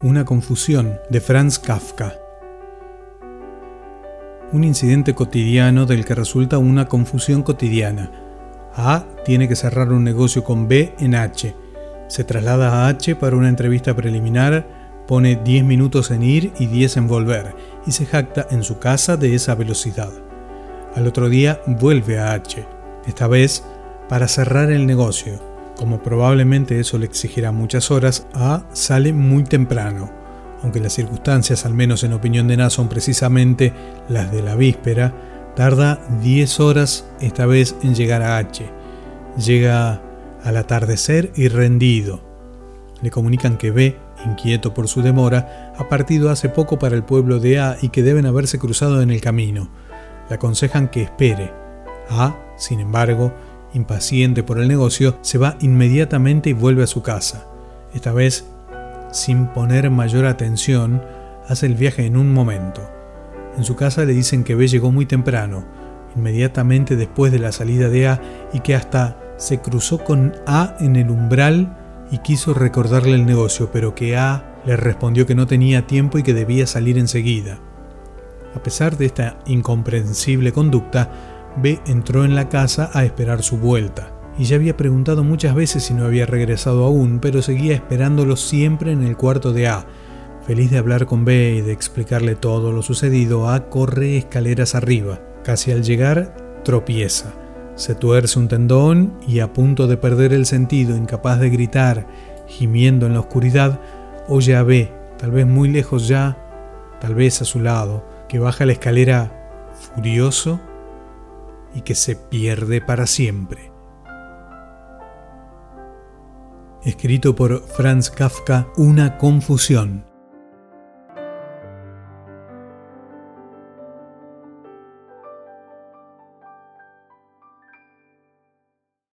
Una confusión de Franz Kafka. Un incidente cotidiano del que resulta una confusión cotidiana. A tiene que cerrar un negocio con B en H. Se traslada a H para una entrevista preliminar, pone 10 minutos en ir y 10 en volver, y se jacta en su casa de esa velocidad. Al otro día vuelve a H, esta vez para cerrar el negocio como probablemente eso le exigirá muchas horas, A sale muy temprano, aunque las circunstancias, al menos en opinión de Na, son precisamente las de la víspera, tarda 10 horas esta vez en llegar a H. Llega al atardecer y rendido. Le comunican que B, inquieto por su demora, ha partido hace poco para el pueblo de A y que deben haberse cruzado en el camino. Le aconsejan que espere. A, sin embargo, impaciente por el negocio, se va inmediatamente y vuelve a su casa. Esta vez, sin poner mayor atención, hace el viaje en un momento. En su casa le dicen que B llegó muy temprano, inmediatamente después de la salida de A, y que hasta se cruzó con A en el umbral y quiso recordarle el negocio, pero que A le respondió que no tenía tiempo y que debía salir enseguida. A pesar de esta incomprensible conducta, B entró en la casa a esperar su vuelta, y ya había preguntado muchas veces si no había regresado aún, pero seguía esperándolo siempre en el cuarto de A. Feliz de hablar con B y de explicarle todo lo sucedido, A corre escaleras arriba. Casi al llegar, tropieza. Se tuerce un tendón y a punto de perder el sentido, incapaz de gritar, gimiendo en la oscuridad, oye a B, tal vez muy lejos ya, tal vez a su lado, que baja la escalera furioso y que se pierde para siempre. Escrito por Franz Kafka, Una confusión.